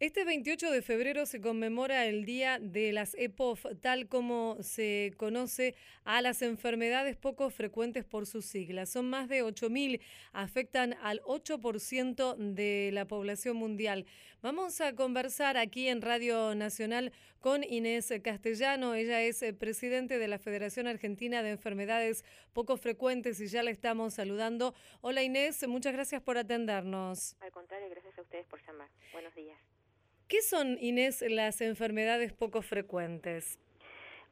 Este 28 de febrero se conmemora el Día de las EPOF, tal como se conoce a las enfermedades poco frecuentes por sus siglas. Son más de 8.000, afectan al 8% de la población mundial. Vamos a conversar aquí en Radio Nacional con Inés Castellano. Ella es eh, presidente de la Federación Argentina de Enfermedades Poco Frecuentes y ya la estamos saludando. Hola Inés, muchas gracias por atendernos. Al contrario, gracias a ustedes por llamar. Buenos días. ¿Qué son, Inés, las enfermedades poco frecuentes?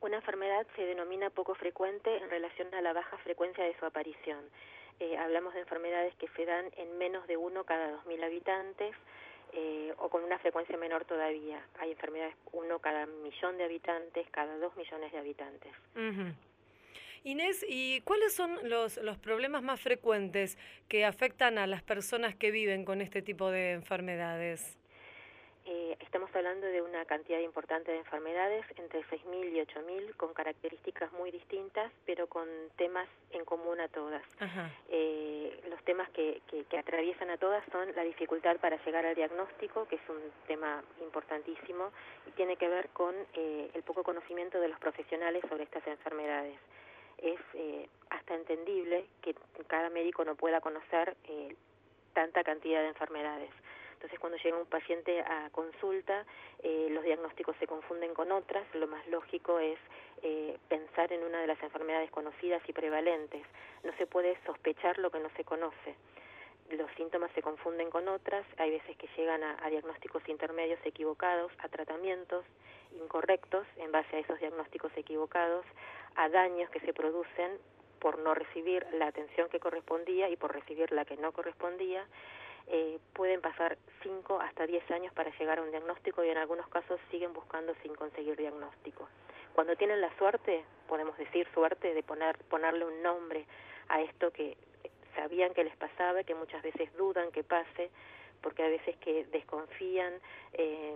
Una enfermedad se denomina poco frecuente en relación a la baja frecuencia de su aparición. Eh, hablamos de enfermedades que se dan en menos de uno cada dos mil habitantes eh, o con una frecuencia menor todavía. Hay enfermedades uno cada millón de habitantes, cada dos millones de habitantes. Inés, ¿y cuáles son los, los problemas más frecuentes que afectan a las personas que viven con este tipo de enfermedades? Eh, estamos hablando de una cantidad importante de enfermedades, entre 6.000 y 8.000, con características muy distintas, pero con temas en común a todas. Eh, los temas que, que, atraviesan a todas son la dificultad para llegar al diagnóstico, que es un tema importantísimo, y tiene que ver con eh, el poco conocimiento de los profesionales sobre estas enfermedades. Es hasta entendible que cada médico no pueda conocer tanta cantidad de enfermedades. Entonces, cuando llega un paciente a consulta, eh, los diagnósticos se confunden con otras. Lo más lógico es eh, pensar en una de las enfermedades conocidas y prevalentes. No se puede sospechar lo que no se conoce. Los síntomas se confunden con otras. Hay veces que llegan a, a diagnósticos intermedios equivocados, a tratamientos incorrectos en base a esos diagnósticos equivocados, a daños que se producen por no recibir la atención que correspondía y por recibir la que no correspondía eh, pueden pasar 5 hasta 10 años para llegar a un diagnóstico y en algunos casos siguen buscando sin conseguir diagnóstico. Cuando tienen la suerte, podemos decir suerte, de poner, ponerle un nombre a esto que sabían que les pasaba, que muchas veces dudan que pase, porque a veces que desconfían, eh,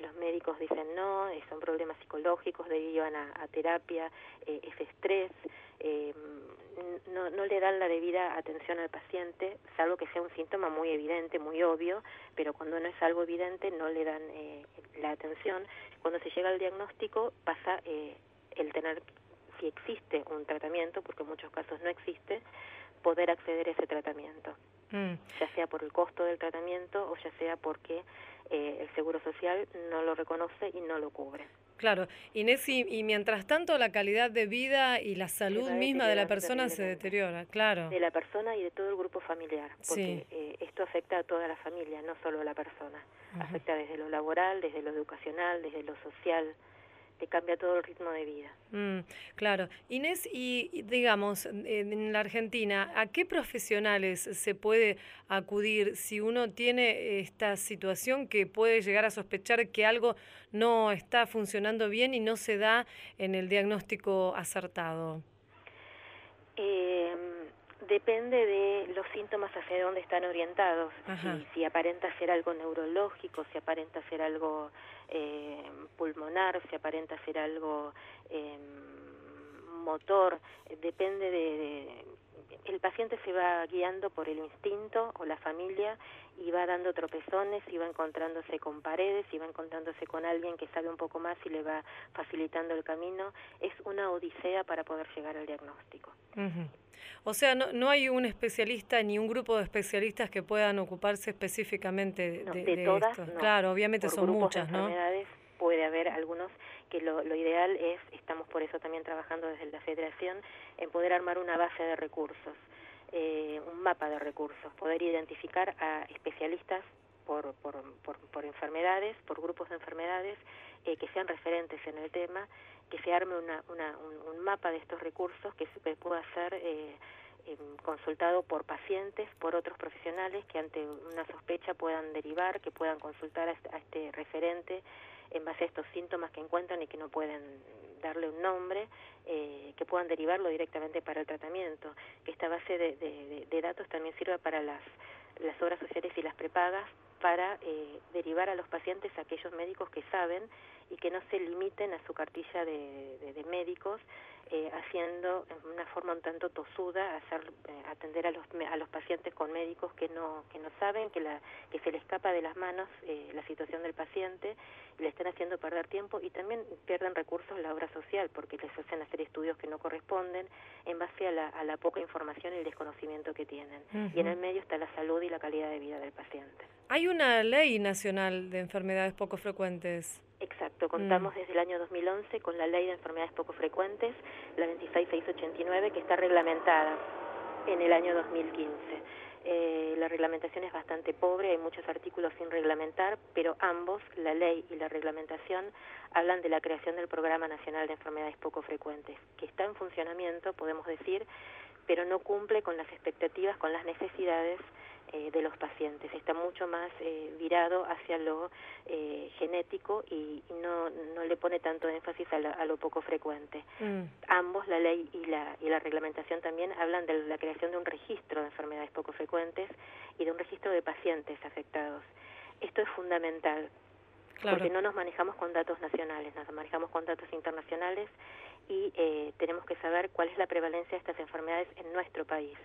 los médicos dicen no, son problemas psicológicos, derivan a, a terapia, eh, es estrés, no, no le dan la debida atención al paciente, salvo que sea un síntoma muy evidente, muy obvio, pero cuando no es algo evidente no le dan eh, la atención. Cuando se llega al diagnóstico pasa eh, el tener, si existe un tratamiento, porque en muchos casos no existe, poder acceder a ese tratamiento, mm. ya sea por el costo del tratamiento o ya sea porque eh, el Seguro Social no lo reconoce y no lo cubre. Claro, Inés, y, mientras tanto la calidad de vida y la salud misma de la persona se deteriora, claro. De la persona y de todo el grupo familiar, porque eh, esto afecta a toda la familia, no solo a la persona. Afecta desde lo laboral, desde lo educacional, desde lo social, te cambia todo el ritmo de vida. Mm, claro. Inés, y digamos, en la Argentina, ¿a qué profesionales se puede acudir si uno tiene esta situación que puede llegar a sospechar que algo no está funcionando bien y no se da en el diagnóstico acertado? Eh, depende de los síntomas hacia dónde están orientados. Si, si, aparenta ser algo neurológico, si aparenta ser algo eh, pulmonar, si aparenta ser algo eh, motor, depende de, el paciente se va guiando por el instinto o la familia y va dando tropezones y va encontrándose con paredes y va encontrándose con alguien que sabe un poco más y le va facilitando el camino. Es una odisea para poder llegar al diagnóstico. O sea, no, no hay un especialista ni un grupo de especialistas que puedan ocuparse específicamente de, de, todas, esto. Claro, obviamente son muchas, ¿no? puede haber algunos que lo, lo, ideal es, estamos por eso también trabajando desde la federación, en poder armar una base de recursos, eh, un mapa de recursos, poder identificar a especialistas por, por, por, por enfermedades, por grupos de enfermedades eh, que sean referentes en el tema, que se arme una, una, un, mapa de estos recursos que pueda ser eh, em, consultado por pacientes, por otros profesionales que ante una sospecha puedan derivar, que puedan consultar a este, este referente en base a estos síntomas que encuentran y que no pueden darle un nombre, eh, que puedan derivarlo directamente para el tratamiento, que esta base de, de, de datos también sirva para las, las obras sociales y las prepagas para eh, derivar a los pacientes a aquellos médicos que saben y que no se limiten a su cartilla de, de, de médicos eh, haciendo en una forma un tanto tosuda hacer, eh, atender a los, a los pacientes con médicos que no, que no saben, que, la, que se le escapa de las manos eh, la situación del paciente y le están haciendo perder tiempo y también pierden recursos la obra social porque les hacen hacer estudios que no corresponden en base a la, a la poca información y el desconocimiento que tienen. Y en el medio está la salud y la calidad de vida del paciente. Hay una ley nacional de enfermedades poco frecuentes. Exacto, contamos mm. desde el año 2011 con la Ley de Enfermedades Poco Frecuentes, la 26689, que está reglamentada en el año 2015. Eh, la reglamentación es bastante pobre, hay muchos artículos sin reglamentar, pero ambos, la ley y la reglamentación, hablan de la creación del Programa Nacional de Enfermedades Poco Frecuentes, que está en funcionamiento, podemos decir, pero no cumple con las expectativas, con las necesidades eh, de los pacientes. Está mucho más eh, virado hacia lo eh, genético y, no, no le pone tanto énfasis a, lo poco frecuente. Mm. Ambos, la ley y la, y la reglamentación también, hablan de la creación de un registro de enfermedades poco frecuentes y de un registro de pacientes afectados. Esto es fundamental. Porque no nos manejamos con datos nacionales, nos manejamos con datos internacionales y tenemos que saber cuál es la prevalencia de estas enfermedades en nuestro país.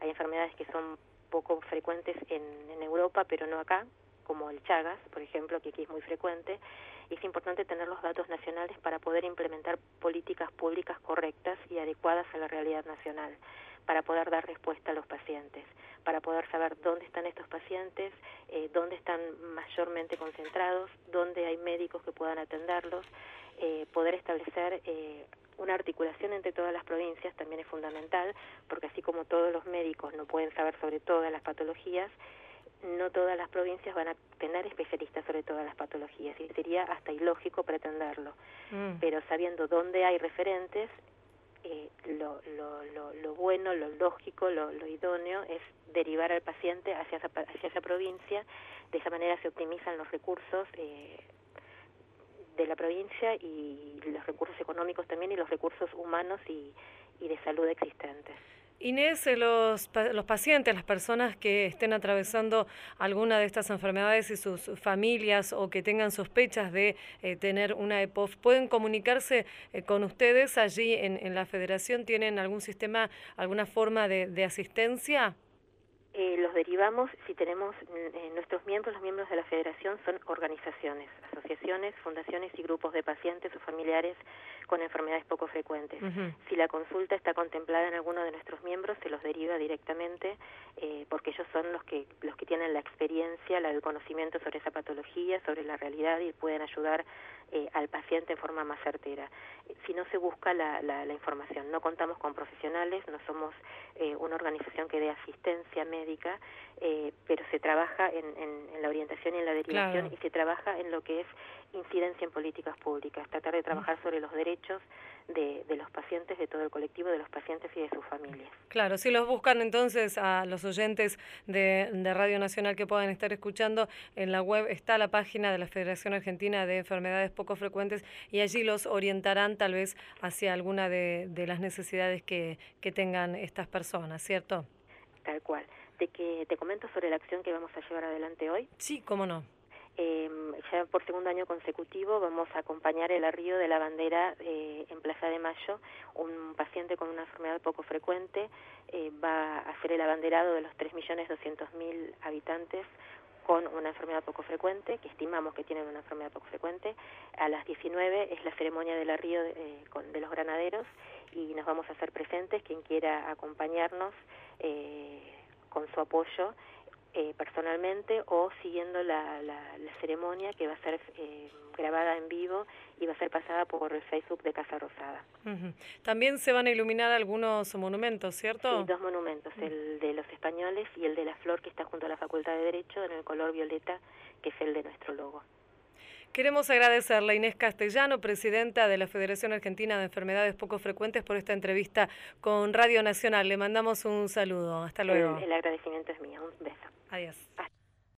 Hay enfermedades que son poco frecuentes en, en Europa, pero no acá, como el Chagas, por ejemplo, que aquí es muy frecuente, es importante tener los datos nacionales para poder implementar políticas públicas correctas y adecuadas a la realidad nacional, para poder dar respuesta a los pacientes, para poder saber dónde están estos pacientes, eh, dónde están mayormente concentrados, dónde hay médicos que puedan atenderlos, eh, poder establecer eh, una articulación entre todas las provincias también es fundamental, porque así como todos los médicos no pueden saber sobre todas las patologías, no todas las provincias van a tener especialistas sobre todas las patologías y sería hasta ilógico pretenderlo. Mm. Pero sabiendo dónde hay referentes, eh, lo, lo, lo, lo, bueno, lo lógico, lo, lo idóneo es derivar al paciente hacia esa, hacia esa provincia. De esa manera se optimizan los recursos eh, de la provincia y los recursos económicos también y los recursos humanos y, y de salud existentes. Inés, eh, los, los pacientes, las personas que estén atravesando alguna de estas enfermedades y sus familias o que tengan sospechas de eh, tener una EPOF, ¿pueden comunicarse eh, con ustedes allí en, en, la federación? ¿Tienen algún sistema, alguna forma de, de asistencia? Eh, los derivamos, si tenemos eh, nuestros miembros, los miembros de la federación son organizaciones, asociaciones, fundaciones y grupos de pacientes o familiares con enfermedades poco frecuentes. Si la consulta está contemplada en alguno de nuestros miembros, se los deriva directamente eh, porque ellos son los que, los que tienen la experiencia, el conocimiento sobre esa patología, sobre la realidad y pueden ayudar eh, al paciente en forma más certera. Si no se busca la, la, información, no contamos con profesionales, no somos eh, una organización que dé asistencia médica, eh, pero se trabaja en, en, la orientación y en la derivación y se trabaja en lo que es incidencia en políticas públicas, tratar de trabajar sobre los derechos de, de, los pacientes, de todo el colectivo, de los pacientes y de sus familias. Claro, si los buscan entonces a los oyentes de, de, Radio Nacional que puedan estar escuchando, en la web está la página de la Federación Argentina de Enfermedades Poco Frecuentes y allí los orientarán tal vez hacia alguna de, de las necesidades que, que tengan estas personas, ¿cierto? Tal cual. De que te comento sobre la acción que vamos a llevar adelante hoy. Sí, cómo no. Eh, ya por segundo año consecutivo vamos a acompañar el arrío de la bandera eh, en Plaza de Mayo. Un paciente con una enfermedad poco frecuente eh, va a hacer el abanderado de los 3.200.000 habitantes con una enfermedad poco frecuente, que estimamos que tienen una enfermedad poco frecuente. A las 19 es la ceremonia del arrío de, eh, con, de los granaderos y nos vamos a hacer presentes. Quien quiera acompañarnos eh, con su apoyo eh, personalmente o siguiendo la, la, ceremonia que va a ser eh, grabada en vivo y va a ser pasada por el Facebook de Casa Rosada. También se van a iluminar algunos monumentos, ¿cierto? Sí, dos monumentos, el de los españoles y el de la flor que está junto a la Facultad de Derecho en el color violeta, que es el de nuestro logo. Queremos agradecerle a Inés Castellano, presidenta de la Federación Argentina de Enfermedades Poco Frecuentes, por esta entrevista con Radio Nacional. Le mandamos un saludo. Hasta luego. El, el agradecimiento es mío. Un beso. Adiós.